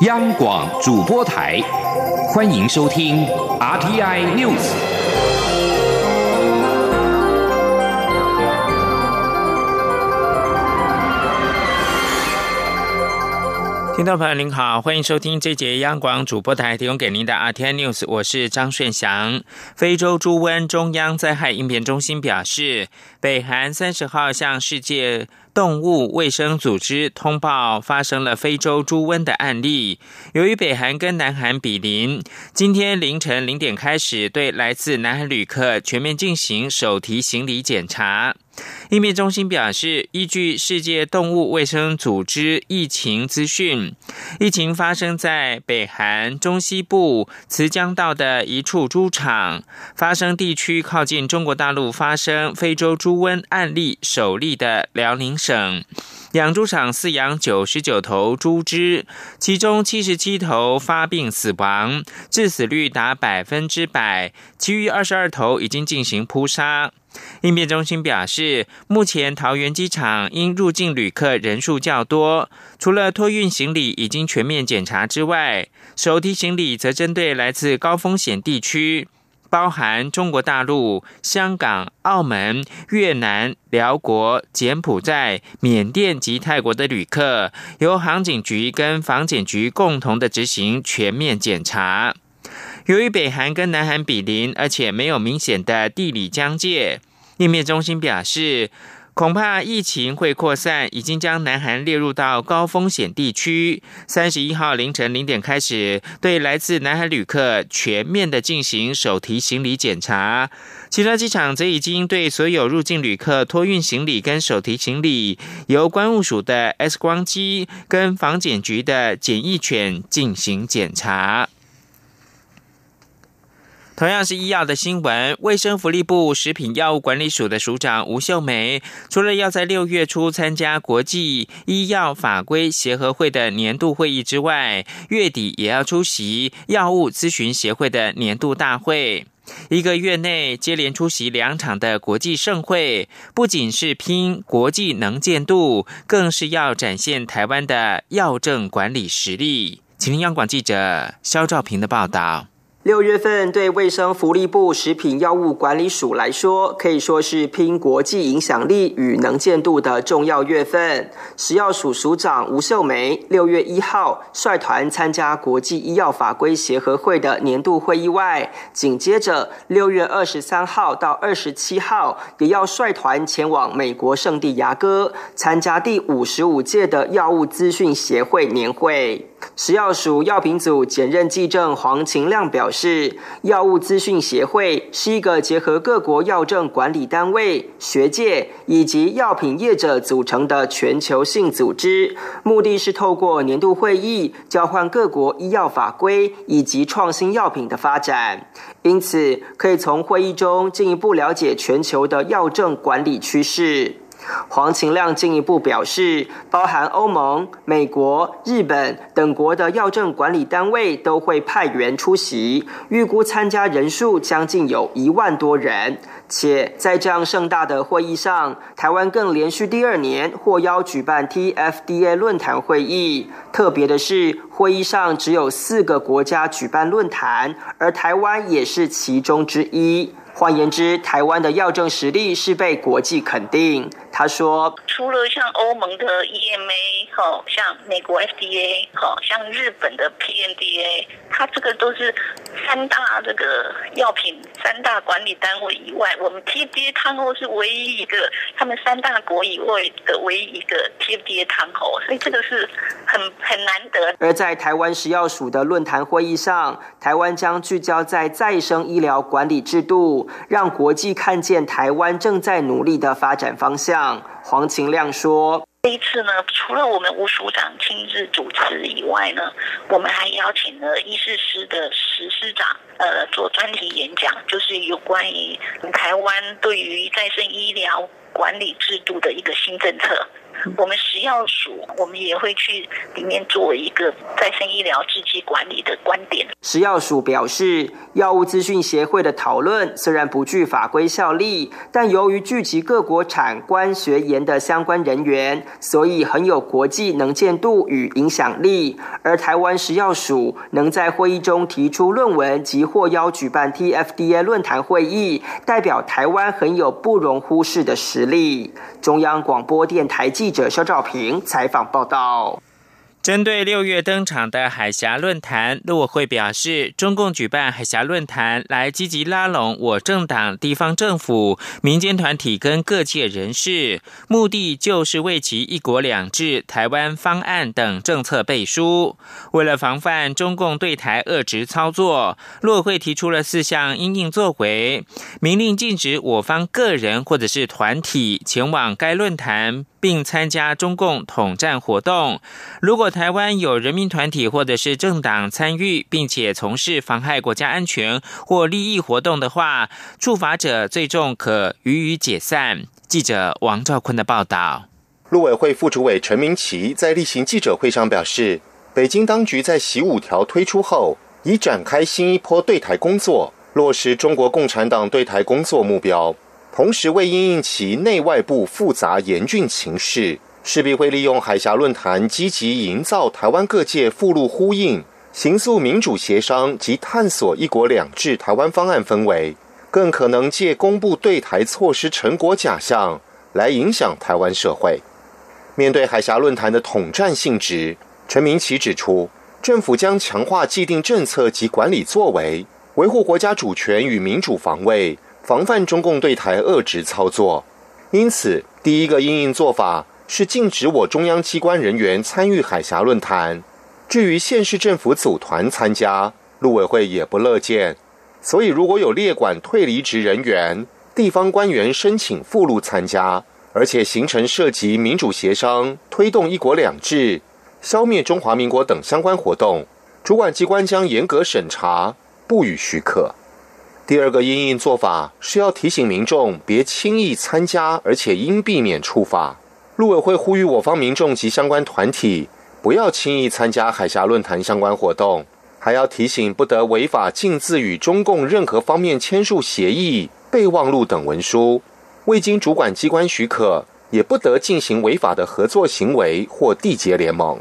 央广主播台，欢迎收听 RTI News。听众朋友您好，欢迎收听这节央广主播台提供给您的 RTI News，我是张顺祥。非洲猪瘟中央灾害应变中心表示，北韩三十号向世界。动物卫生组织通报发生了非洲猪瘟的案例。由于北韩跟南韩比邻，今天凌晨零点开始对来自南韩旅客全面进行手提行李检查。应变中心表示，依据世界动物卫生组织疫情资讯，疫情发生在北韩中西部慈江道的一处猪场，发生地区靠近中国大陆发生非洲猪瘟案例首例的辽宁省。养猪场饲养九十九头猪只，其中七十七头发病死亡，致死率达百分之百，其余二十二头已经进行扑杀。应变中心表示，目前桃园机场因入境旅客人数较多，除了托运行李已经全面检查之外，手提行李则针对来自高风险地区，包含中国大陆、香港、澳门、越南、辽国、柬埔寨、缅甸及泰国的旅客，由航警局跟防检局共同的执行全面检查。由于北韩跟南韩比邻，而且没有明显的地理疆界，应变中心表示，恐怕疫情会扩散，已经将南韩列入到高风险地区。三十一号凌晨零点开始，对来自南韩旅客全面的进行手提行李检查。其他机场则已经对所有入境旅客托运行李跟手提行李，由关务署的 X 光机跟防检局的检疫犬进行检查。同样是医药的新闻，卫生福利部食品药物管理署的署长吴秀梅，除了要在六月初参加国际医药法规协和会的年度会议之外，月底也要出席药物咨询协会的年度大会。一个月内接连出席两场的国际盛会，不仅是拼国际能见度，更是要展现台湾的药政管理实力。请听央广记者肖兆平的报道。六月份对卫生福利部食品药物管理署来说，可以说是拼国际影响力与能见度的重要月份。食药署署长吴秀梅六月一号率团参加国际医药法规协和会的年度会议外，紧接着六月二十三号到二十七号，也要率团前往美国圣地牙哥参加第五十五届的药物资讯协会年会。食药署药品组检任技正黄晴亮表示，药物资讯协会是一个结合各国药政管理单位、学界以及药品业者组成的全球性组织，目的是透过年度会议交换各国医药法规以及创新药品的发展，因此可以从会议中进一步了解全球的药政管理趋势。黄晴亮进一步表示，包含欧盟、美国、日本等国的药政管理单位都会派员出席，预估参加人数将近有一万多人。且在这样盛大的会议上，台湾更连续第二年获邀举办 TFDA 论坛会议。特别的是，会议上只有四个国家举办论坛，而台湾也是其中之一。换言之，台湾的药政实力是被国际肯定。他说：“除了像欧盟的 EMA，哦，像美国 FDA，哈，像日本的 PNDA，它这个都是三大这个药品三大管理单位以外，我们 TFDA 汤后是唯一一个他们三大国以外的唯一一个 TFDA 汤口，所以这个是很很难得。”而在台湾食药署的论坛会议上，台湾将聚焦在再生医疗管理制度。让国际看见台湾正在努力的发展方向。黄晴亮说：“这一次呢，除了我们吴署长亲自主持以外呢，我们还邀请了医事师的石师长，呃，做专题演讲，就是有关于台湾对于再生医疗管理制度的一个新政策。”我们食药署，我们也会去里面做一个再生医疗制剂管理的观点。食药署表示，药物资讯协会的讨论虽然不具法规效力，但由于聚集各国产官学研的相关人员，所以很有国际能见度与影响力。而台湾食药署能在会议中提出论文及获邀举办 TFDA 论坛会议，代表台湾很有不容忽视的实力。中央广播电台记者肖兆平采访报道。针对六月登场的海峡论坛，陆委会表示，中共举办海峡论坛来积极拉拢我政党、地方政府、民间团体跟各界人士，目的就是为其“一国两制”、台湾方案等政策背书。为了防范中共对台恶职操作，陆委会提出了四项应应作为，明令禁止我方个人或者是团体前往该论坛。并参加中共统战活动。如果台湾有人民团体或者是政党参与，并且从事妨害国家安全或利益活动的话，处罚者最重可予以解散。记者王兆坤的报道。陆委会副主委陈明奇在例行记者会上表示，北京当局在“习五条”推出后，已展开新一波对台工作，落实中国共产党对台工作目标。同时，为应应其内外部复杂严峻情势，势必会利用海峡论坛，积极营造台湾各界附录呼应、行诉民主协商及探索“一国两制”台湾方案氛围，更可能借公布对台措施成果假象来影响台湾社会。面对海峡论坛的统战性质，陈明奇指出，政府将强化既定政策及管理作为，维护国家主权与民主防卫。防范中共对台恶职操作，因此第一个应应做法是禁止我中央机关人员参与海峡论坛。至于县市政府组团参加，陆委会也不乐见。所以，如果有列管退离职人员、地方官员申请附录参加，而且形成涉及民主协商、推动一国两制、消灭中华民国等相关活动，主管机关将严格审查，不予许可。第二个应应做法是要提醒民众别轻易参加，而且应避免处罚。陆委会呼吁我方民众及相关团体不要轻易参加海峡论坛相关活动，还要提醒不得违法禁自与中共任何方面签署协议、备忘录等文书，未经主管机关许可，也不得进行违法的合作行为或缔结联盟。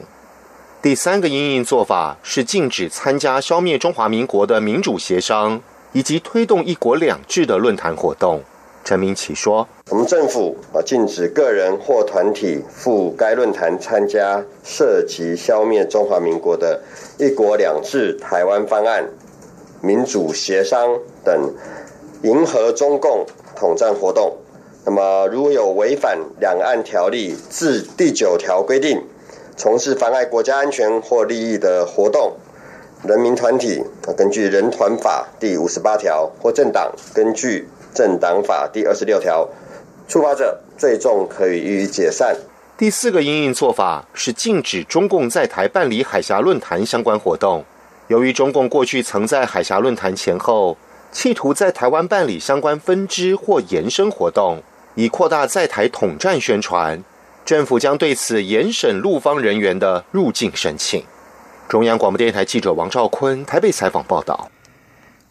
第三个应应做法是禁止参加消灭中华民国的民主协商。以及推动“一国两制”的论坛活动，陈明启说：“我们政府啊，禁止个人或团体赴该论坛参加涉及消灭中华民国的一国两制台湾方案、民主协商等迎合中共统战活动。那么，如有违反两岸条例自第九条规定，从事妨碍国家安全或利益的活动。”人民团体啊，根据《人团法》第五十八条，或政党根据《政党法》第二十六条，触发者最重可以予以解散。第四个应应做法是禁止中共在台办理海峡论坛相关活动。由于中共过去曾在海峡论坛前后，企图在台湾办理相关分支或延伸活动，以扩大在台统战宣传，政府将对此严审陆方人员的入境申请。中央广播电台记者王兆坤台北采访报道。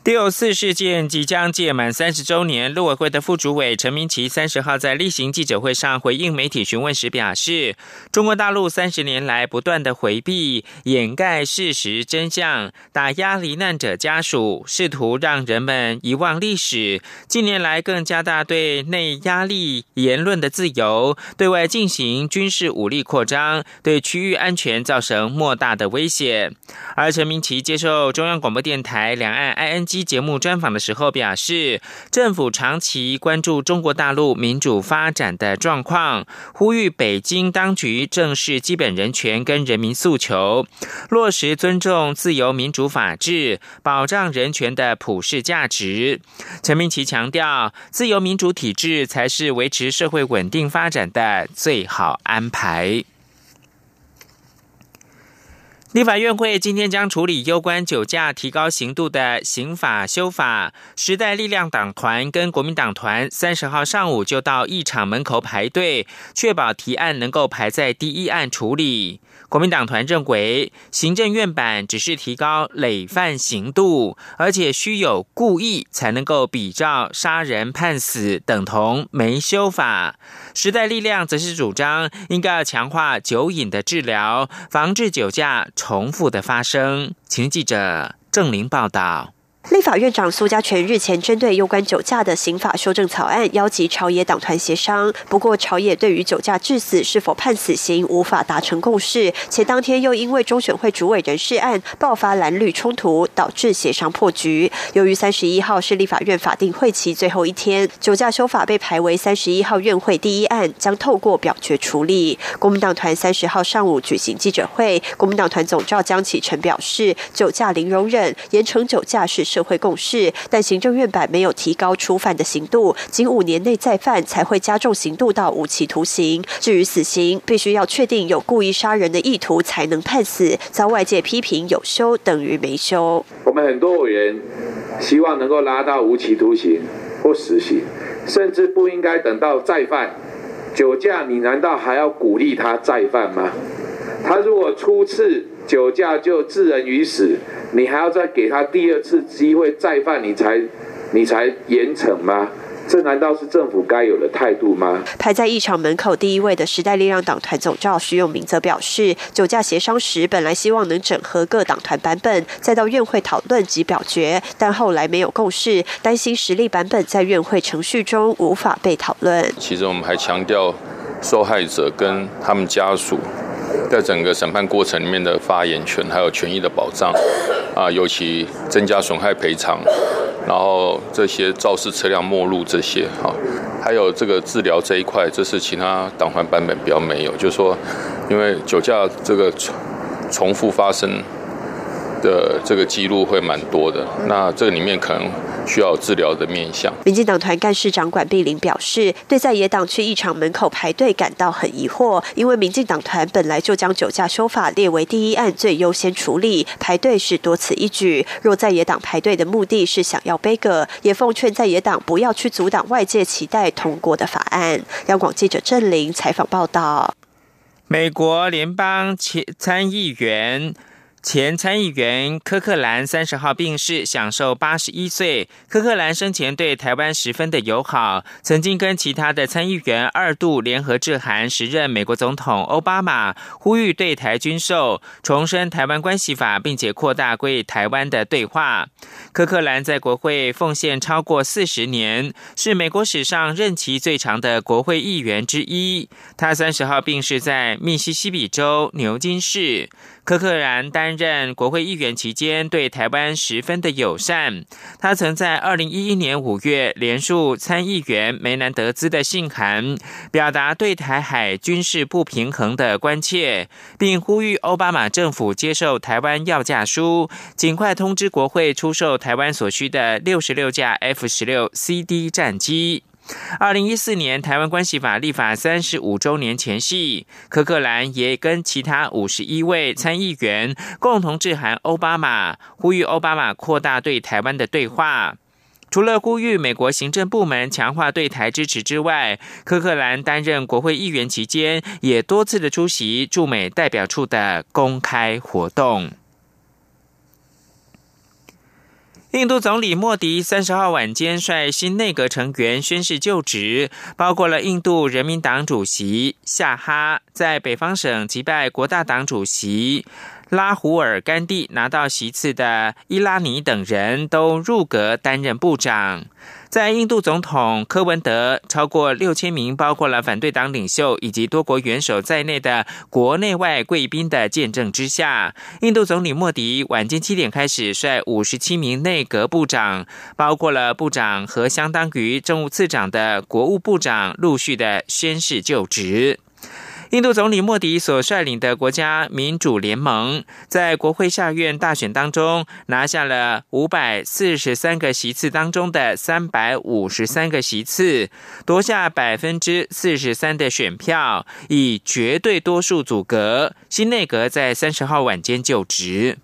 六四事件即将届满三十周年，陆委会的副主委陈明奇三十号在例行记者会上回应媒体询问时表示，中国大陆三十年来不断的回避、掩盖事实真相，打压罹难者家属，试图让人们遗忘历史。近年来更加大对内压力、言论的自由，对外进行军事武力扩张，对区域安全造成莫大的威胁。而陈明奇接受中央广播电台两岸 I N。期节目专访的时候表示，政府长期关注中国大陆民主发展的状况，呼吁北京当局正视基本人权跟人民诉求，落实尊重自由民主法治、保障人权的普世价值。陈明奇强调，自由民主体制才是维持社会稳定发展的最好安排。立法院会今天将处理攸关酒驾提高刑度的刑法修法。时代力量党团跟国民党团三十号上午就到议场门口排队，确保提案能够排在第一案处理。国民党团认为，行政院版只是提高累犯刑度，而且需有故意才能够比照杀人判死，等同没修法。时代力量则是主张应该要强化酒瘾的治疗，防治酒驾重复的发生。请记者郑玲报道。立法院长苏家全日前针对有关酒驾的刑法修正草案，邀集朝野党团协商。不过，朝野对于酒驾致死是否判死刑无法达成共识，且当天又因为中选会主委人事案爆发蓝绿冲突，导致协商破局。由于三十一号是立法院法定会期最后一天，酒驾修法被排为三十一号院会第一案，将透过表决处理。国民党团三十号上午举行记者会，国民党团总召江启臣表示，酒驾零容忍，严惩酒驾是。社会共识，但行政院版没有提高初犯的刑度，仅五年内再犯才会加重刑度到无期徒刑。至于死刑，必须要确定有故意杀人的意图才能判死，遭外界批评有修等于没修。我们很多委员希望能够拉到无期徒刑或死刑，甚至不应该等到再犯酒驾，你难道还要鼓励他再犯吗？他如果初次酒驾就致人于死。你还要再给他第二次机会再犯，你才你才严惩吗？这难道是政府该有的态度吗？排在议场门口第一位的时代力量党团总召徐永明则表示，酒驾协商时本来希望能整合各党团版本，再到院会讨论及表决，但后来没有共识，担心实力版本在院会程序中无法被讨论。其实我们还强调受害者跟他们家属。在整个审判过程里面的发言权，还有权益的保障，啊，尤其增加损害赔偿，然后这些肇事车辆没入这些，哈，还有这个治疗这一块，这是其他党团版本比较没有，就是说，因为酒驾这个重重复发生。的这个记录会蛮多的，那这个里面可能需要治疗的面向。民进党团干事长管碧玲表示，对在野党去议场门口排队感到很疑惑，因为民进党团本来就将酒驾修法列为第一案最优先处理，排队是多此一举。若在野党排队的目的是想要背个，也奉劝在野党不要去阻挡外界期待通过的法案。央广记者郑玲采访报道。美国联邦前参议员。前参议员科克兰三十号病逝，享受八十一岁。科克兰生前对台湾十分的友好，曾经跟其他的参议员二度联合致函时任美国总统奥巴马，呼吁对台军售，重申台湾关系法，并且扩大归台湾的对话。科克兰在国会奉献超过四十年，是美国史上任期最长的国会议员之一。他三十号病逝在密西西比州牛津市。柯克兰担任国会议员期间，对台湾十分的友善。他曾在二零一一年五月连署参议员梅南德兹的信函，表达对台海军事不平衡的关切，并呼吁奥巴马政府接受台湾要价书，尽快通知国会出售台湾所需的六十六架 F 十六 CD 战机。二零一四年台湾关系法立法三十五周年前夕，柯克兰也跟其他五十一位参议员共同致函奥巴马，呼吁奥巴马扩大对台湾的对话。除了呼吁美国行政部门强化对台支持之外，柯克兰担任国会议员期间，也多次的出席驻美代表处的公开活动。印度总理莫迪三十号晚间率新内阁成员宣誓就职，包括了印度人民党主席夏哈，在北方省击败国大党主席。拉胡尔·甘地拿到席次的伊拉尼等人都入阁担任部长。在印度总统科文德超过六千名，包括了反对党领袖以及多国元首在内的国内外贵宾的见证之下，印度总理莫迪晚间七点开始率五十七名内阁部长，包括了部长和相当于政务次长的国务部长，陆续的宣誓就职。印度总理莫迪所率领的国家民主联盟在国会下院大选当中拿下了五百四十三个席次当中的三百五十三个席次，夺下百分之四十三的选票，以绝对多数阻隔新内阁在三十号晚间就职。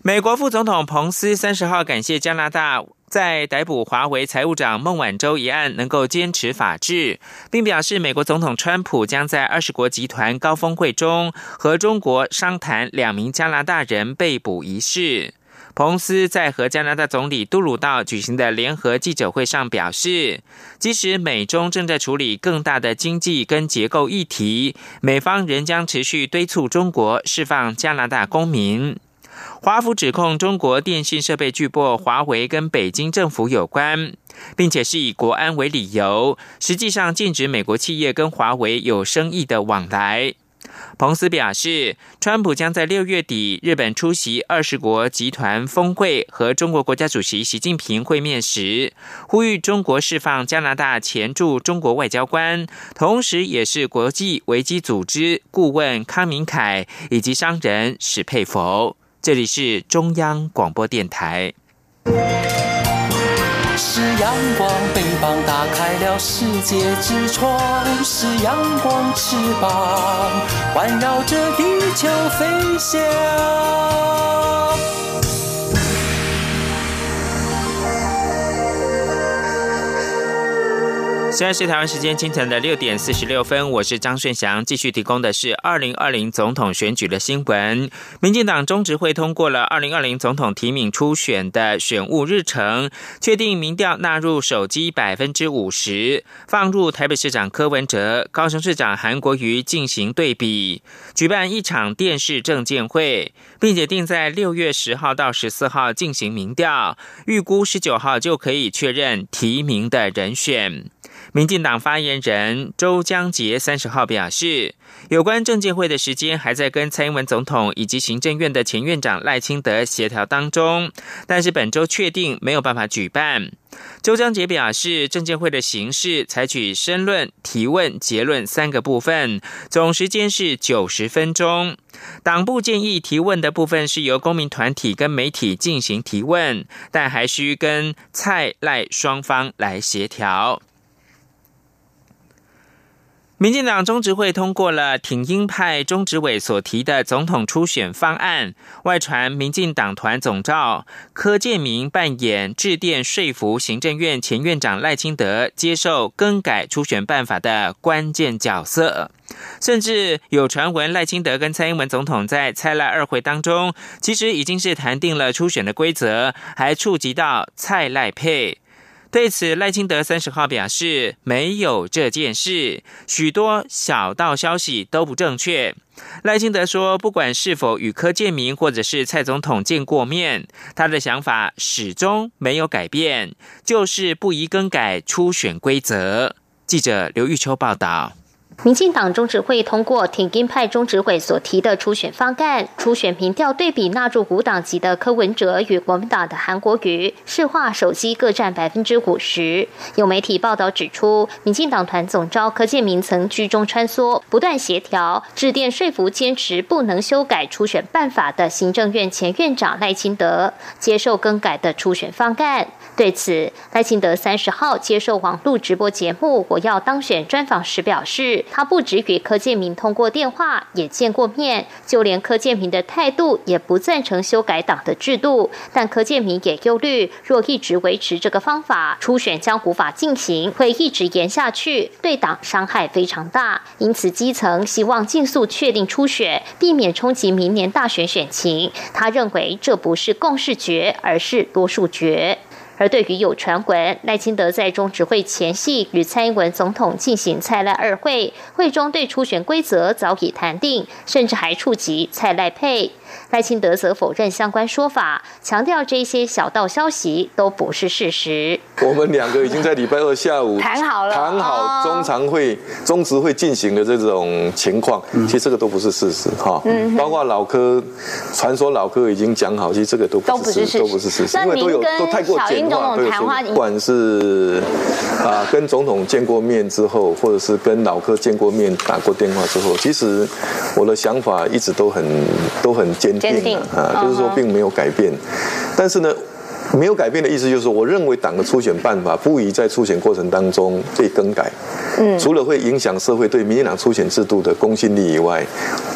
美国副总统彭斯三十号感谢加拿大。在逮捕华为财务长孟晚舟一案，能够坚持法治，并表示美国总统川普将在二十国集团高峰会中和中国商谈两名加拿大人被捕一事。彭斯在和加拿大总理杜鲁道举行的联合记者会上表示，即使美中正在处理更大的经济跟结构议题，美方仍将持续敦促中国释放加拿大公民。华府指控中国电信设备巨擘华为跟北京政府有关，并且是以国安为理由，实际上禁止美国企业跟华为有生意的往来。彭斯表示，川普将在六月底日本出席二十国集团峰会和中国国家主席习近平会面时，呼吁中国释放加拿大前驻中国外交官，同时也是国际危机组织顾问康明凯以及商人史佩佛。这里是中央广播电台。是阳光，翅膀打开了世界之窗；是阳光，翅膀环绕着地球飞翔。现在是台湾时间清晨的六点四十六分，我是张顺祥，继续提供的是二零二零总统选举的新闻。民进党中执会通过了二零二零总统提名初选的选务日程，确定民调纳入手机百分之五十，放入台北市长柯文哲、高雄市长韩国瑜进行对比，举办一场电视政见会，并且定在六月十号到十四号进行民调，预估十九号就可以确认提名的人选。民进党发言人周江杰三十号表示，有关证监会的时间还在跟蔡英文总统以及行政院的前院长赖清德协调当中，但是本周确定没有办法举办。周江杰表示，证监会的形式采取申论、提问、结论三个部分，总时间是九十分钟。党部建议提问的部分是由公民团体跟媒体进行提问，但还需跟蔡赖双方来协调。民进党中执会通过了挺英派中执委所提的总统初选方案，外传民进党团总召柯建明扮演致电说服行政院前院长赖清德接受更改初选办法的关键角色，甚至有传闻赖清德跟蔡英文总统在蔡赖二会当中，其实已经是谈定了初选的规则，还触及到蔡赖配。对此，赖清德三十号表示没有这件事，许多小道消息都不正确。赖清德说，不管是否与柯建明或者是蔡总统见过面，他的想法始终没有改变，就是不宜更改初选规则。记者刘玉秋报道。民进党中执会通过挺金派中执会所提的初选方案，初选民调对比纳入五党籍的柯文哲与国民党的韩国瑜，市话手机各占百分之五十。有媒体报道指出，民进党团总召柯建明曾居中穿梭，不断协调，致电说服坚持不能修改初选办法的行政院前院长赖清德，接受更改的初选方案。对此，赖清德三十号接受网络直播节目《我要当选》专访时表示，他不止与柯建明通过电话，也见过面，就连柯建明的态度也不赞成修改党的制度。但柯建明也忧虑，若一直维持这个方法，初选将无法进行，会一直延下去，对党伤害非常大。因此，基层希望尽速确定初选，避免冲击明年大选选情。他认为这不是共识决，而是多数决。而对于有传闻赖清德在中执会前夕与蔡英文总统进行蔡赖二会，会中对初选规则早已谈定，甚至还触及蔡赖配。赖清德则否认相关说法，强调这些小道消息都不是事实。我们两个已经在礼拜二下午谈好了，谈好中常会、中执会进行的这种情况，其实这个都不是事实哈。嗯，包括老科传说老科已经讲好，其实这个都不是事实，都不是事实，因为都有都太过简化。不管是啊跟总统见过面之后，或者是跟老柯见过面打过电话之后，其实我的想法一直都很都很坚定啊，就是说并没有改变。但是呢。没有改变的意思就是，我认为党的初选办法不宜在初选过程当中被更改。嗯，除了会影响社会对民进党初选制度的公信力以外，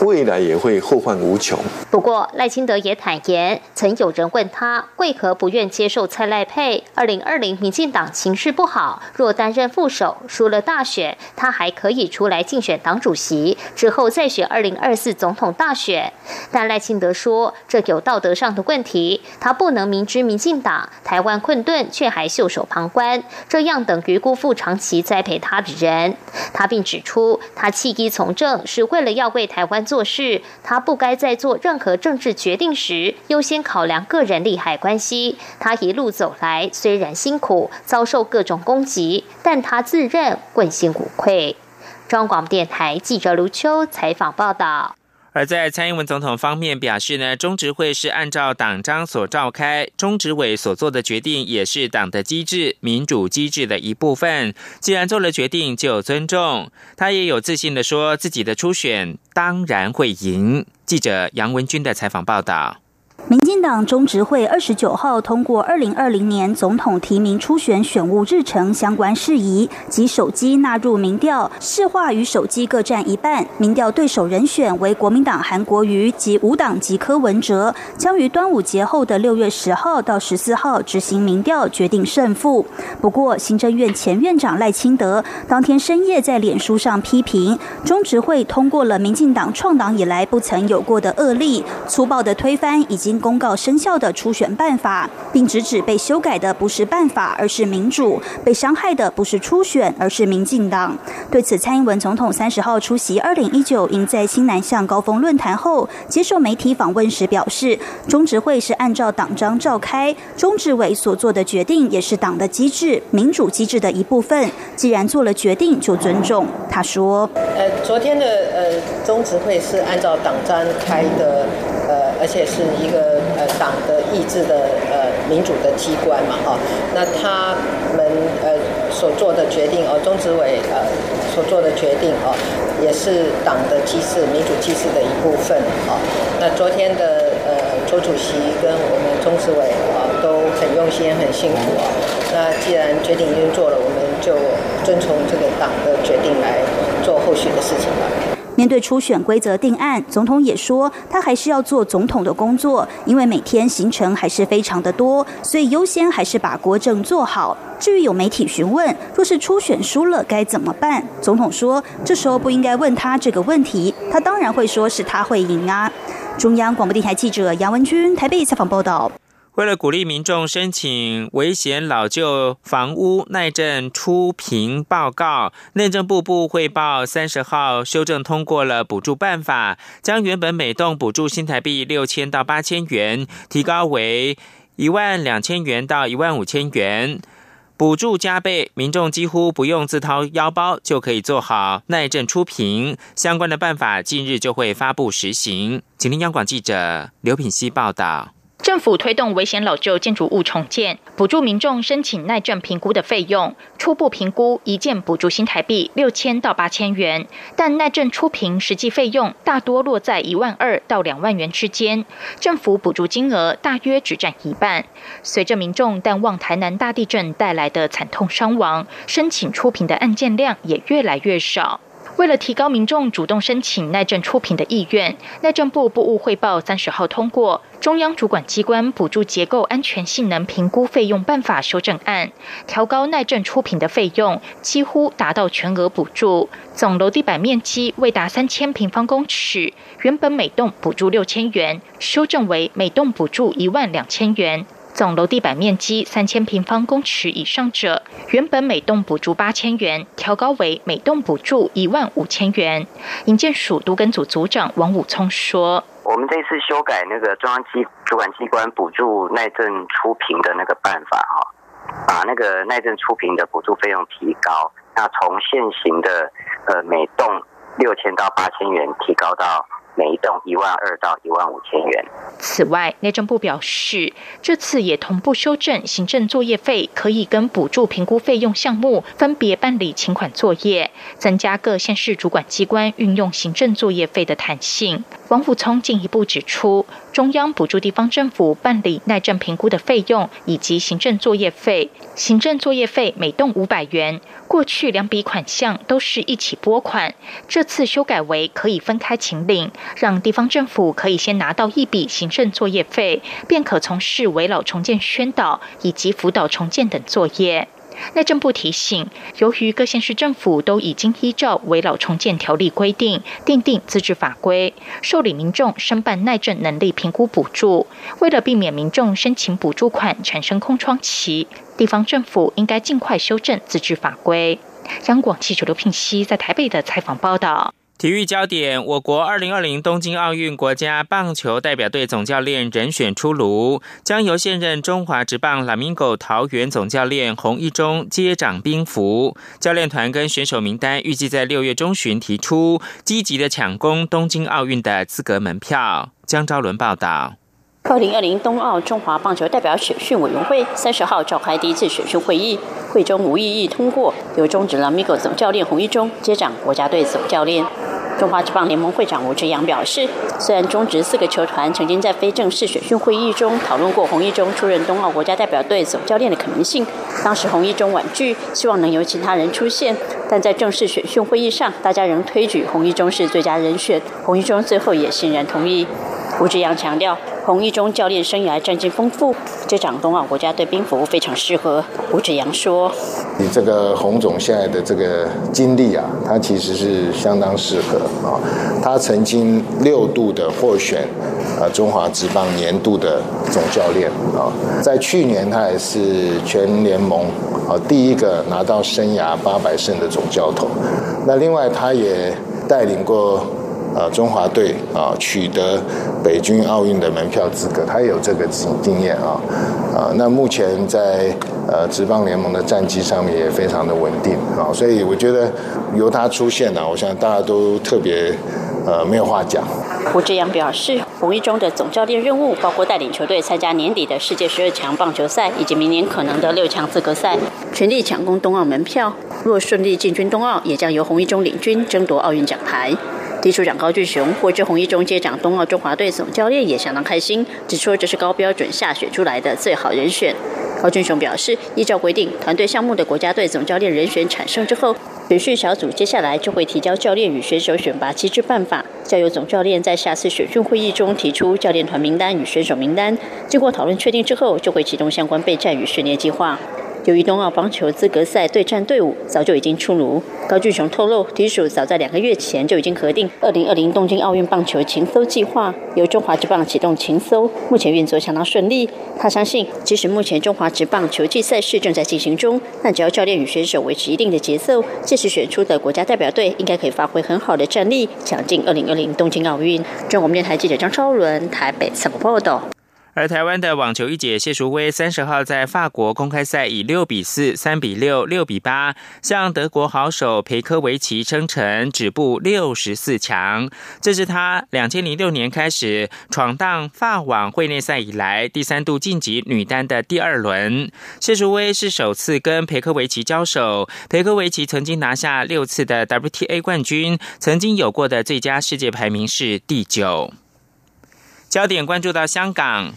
未来也会后患无穷。不过赖清德也坦言，曾有人问他为何不愿接受蔡赖配。二零二零民进党情势不好，若担任副手输了大选，他还可以出来竞选党主席，之后再选二零二四总统大选。但赖清德说，这有道德上的问题，他不能明知民进。打台湾困顿，却还袖手旁观，这样等于辜负长期栽培他的人。他并指出，他弃医从政是为了要为台湾做事，他不该在做任何政治决定时优先考量个人利害关系。他一路走来，虽然辛苦，遭受各种攻击，但他自认问心无愧。中广电台记者卢秋采访报道。而在蔡英文总统方面表示呢，中执会是按照党章所召开，中执委所做的决定也是党的机制、民主机制的一部分。既然做了决定，就尊重。他也有自信的说，自己的初选当然会赢。记者杨文军的采访报道。党中执会二十九号通过二零二零年总统提名初选选务日程相关事宜，及手机纳入民调，市话与手机各占一半。民调对手人选为国民党韩国瑜及无党籍柯文哲，将于端午节后的六月十号到十四号执行民调，决定胜负。不过，行政院前院长赖清德当天深夜在脸书上批评中执会通过了民进党创党以来不曾有过的恶例，粗暴的推翻已经。公告生效的初选办法，并直指被修改的不是办法，而是民主；被伤害的不是初选，而是民进党。对此，蔡英文总统三十号出席二零一九赢在新南向高峰论坛后，接受媒体访问时表示，中执会是按照党章召开，中执委所做的决定也是党的机制、民主机制的一部分。既然做了决定，就尊重。他说：“呃，昨天的呃中执会是按照党章开的。”呃而且是一个呃党的意志的呃民主的机关嘛哈，那他们呃所做的决定哦，中执委呃所做的决定哦，也是党的机制、民主机制的一部分啊。那昨天的呃周主席跟我们中执委啊都很用心、很辛苦啊。那既然决定已经做了，我们就遵从这个党的决定来做后续的事情吧。面对初选规则定案，总统也说他还是要做总统的工作，因为每天行程还是非常的多，所以优先还是把国政做好。至于有媒体询问，若是初选输了该怎么办，总统说这时候不应该问他这个问题，他当然会说是他会赢啊。中央广播电台记者杨文君台北采访报道。为了鼓励民众申请危险老旧房屋耐震出评报告，内政部部汇报三十号修正通过了补助办法，将原本每栋补助新台币六千到八千元，提高为一万两千元到一万五千元，补助加倍，民众几乎不用自掏腰包就可以做好耐震出评。相关的办法近日就会发布实行。请听央广记者刘品希报道。政府推动危险老旧建筑物重建，补助民众申请耐震评估的费用。初步评估一件补助新台币六千到八千元，但耐震初评实际费用大多落在一万二到两万元之间，政府补助金额大约只占一半。随着民众淡忘台南大地震带来的惨痛伤亡，申请初评的案件量也越来越少。为了提高民众主动申请耐震出品的意愿，内政部部务汇报三十号通过中央主管机关补助结构安全性能评估费用办法修正案，调高耐震出品的费用，几乎达到全额补助。总楼地板面积未达三千平方公尺，原本每栋补助六千元，修正为每栋补助一万两千元。总楼地板面积三千平方公尺以上者，原本每栋补助八千元，调高为每栋补助一万五千元。营建署都根组组长王武聪说：“我我们这次修改那个中央机主管机关补助耐震出评的那个办法哈，把那个耐震出评的补助费用提高，那从现行的呃每栋六千到八千元提高到。每一栋一万二到一万五千元。此外，内政部表示，这次也同步修正行政作业费可以跟补助评估费用项目分别办理请款作业，增加各县市主管机关运用行政作业费的弹性。王福聪进一步指出，中央补助地方政府办理耐震评估的费用以及行政作业费，行政作业费每栋五百元。过去两笔款项都是一起拨款，这次修改为可以分开请领，让地方政府可以先拿到一笔行政作业费，便可从事围老重建宣导以及辅导重建等作业。内政部提醒，由于各县市政府都已经依照《围老重建条例》规定订定自治法规，受理民众申办耐震能力评估补助。为了避免民众申请补助款产生空窗期，地方政府应该尽快修正自治法规。央广记者刘聘熙在台北的采访报道。体育焦点：我国二零二零东京奥运国家棒球代表队总教练人选出炉，将由现任中华职棒 Lamigo 桃园总教练洪一中接掌兵符。教练团跟选手名单预计在六月中旬提出，积极的抢攻东京奥运的资格门票。江昭伦报道。二零二零冬奥中华棒球代表选训委员会三十号召开第一次选训会议，会中无异议通过由中职 Lamigo 总教练洪一中接掌国家队总教练。中华职棒联盟会长吴志阳表示，虽然中职四个球团曾经在非正式选训会议中讨论过洪一中出任冬奥国家代表队总教练的可能性，当时洪一中婉拒，希望能由其他人出现，但在正式选训会议上，大家仍推举洪一中是最佳人选，洪一中最后也欣然同意。吴志阳强调，洪一中教练生涯战绩丰富，接掌冬奥国家队兵符非常适合。吴志阳说：“你这个洪总现在的这个经历啊，他其实是相当适合啊。他曾经六度的获选啊中华职棒年度的总教练啊，在去年他也是全联盟啊第一个拿到生涯八百胜的总教头。那另外他也带领过。”啊，中华队啊，取得北京奥运的门票资格，他也有这个经经验啊。啊，那目前在呃职棒联盟的战绩上面也非常的稳定啊，所以我觉得由他出现呢，我想大家都特别呃没有话讲。胡志阳表示，洪一中的总教练任务包括带领球队参加年底的世界十二强棒球赛，以及明年可能的六强资格赛，全力抢攻冬奥门票。若顺利进军冬奥，也将由洪一中领军争夺奥运奖牌。秘书长高俊雄获知红一中接掌冬奥中华队总教练，也相当开心，指出这是高标准下选出来的最好人选。高俊雄表示，依照规定，团队项目的国家队总教练人选产生之后，选训小组接下来就会提交教练与选手选拔机制办法，交由总教练在下次选训会议中提出教练团名单与选手名单，经过讨论确定之后，就会启动相关备战与训练计划。由于冬奥棒球资格赛对战队伍早就已经出炉，高俊雄透露，体署早在两个月前就已经核定2020东京奥运棒球情搜计划，由中华职棒启动情搜，目前运作相当顺利。他相信，即使目前中华职棒球季赛事正在进行中，但只要教练与选手维持一定的节奏，届时选出的国家代表队应该可以发挥很好的战力，抢进2020东京奥运。中国电台记者张超伦台北采访报道。而台湾的网球一姐谢淑薇三十号在法国公开赛以六比四、三比六、六比八向德国好手裴科维奇称臣，止步六十四强。这是她两千零六年开始闯荡法网会内赛以来第三度晋级女单的第二轮。谢淑薇是首次跟裴科维奇交手，裴科维奇曾经拿下六次的 WTA 冠军，曾经有过的最佳世界排名是第九。焦点关注到香港。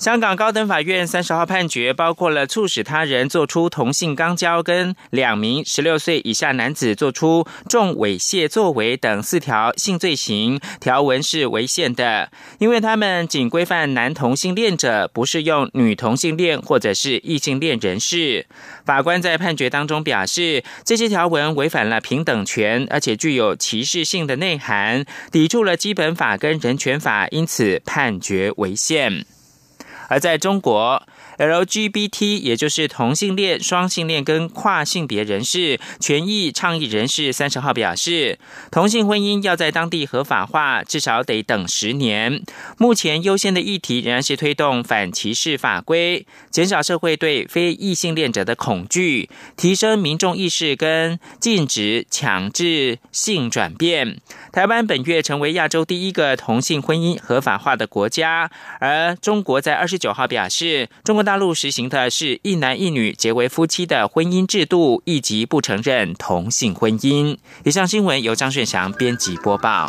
香港高等法院三十号判决，包括了促使他人做出同性肛交跟两名十六岁以下男子做出重猥亵作为等四条性罪行条文是违宪的，因为他们仅规范男同性恋者，不适用女同性恋或者是异性恋人士。法官在判决当中表示，这些条文违反了平等权，而且具有歧视性的内涵，抵触了基本法跟人权法，因此判决违宪。而在中国。LGBT，也就是同性恋、双性恋跟跨性别人士权益倡议人士，三十号表示，同性婚姻要在当地合法化，至少得等十年。目前优先的议题仍然是推动反歧视法规，减少社会对非异性恋者的恐惧，提升民众意识跟禁止强制性转变。台湾本月成为亚洲第一个同性婚姻合法化的国家，而中国在二十九号表示，中国大大陆实行的是一男一女结为夫妻的婚姻制度，以及不承认同性婚姻。以上新闻由张顺祥编辑播报。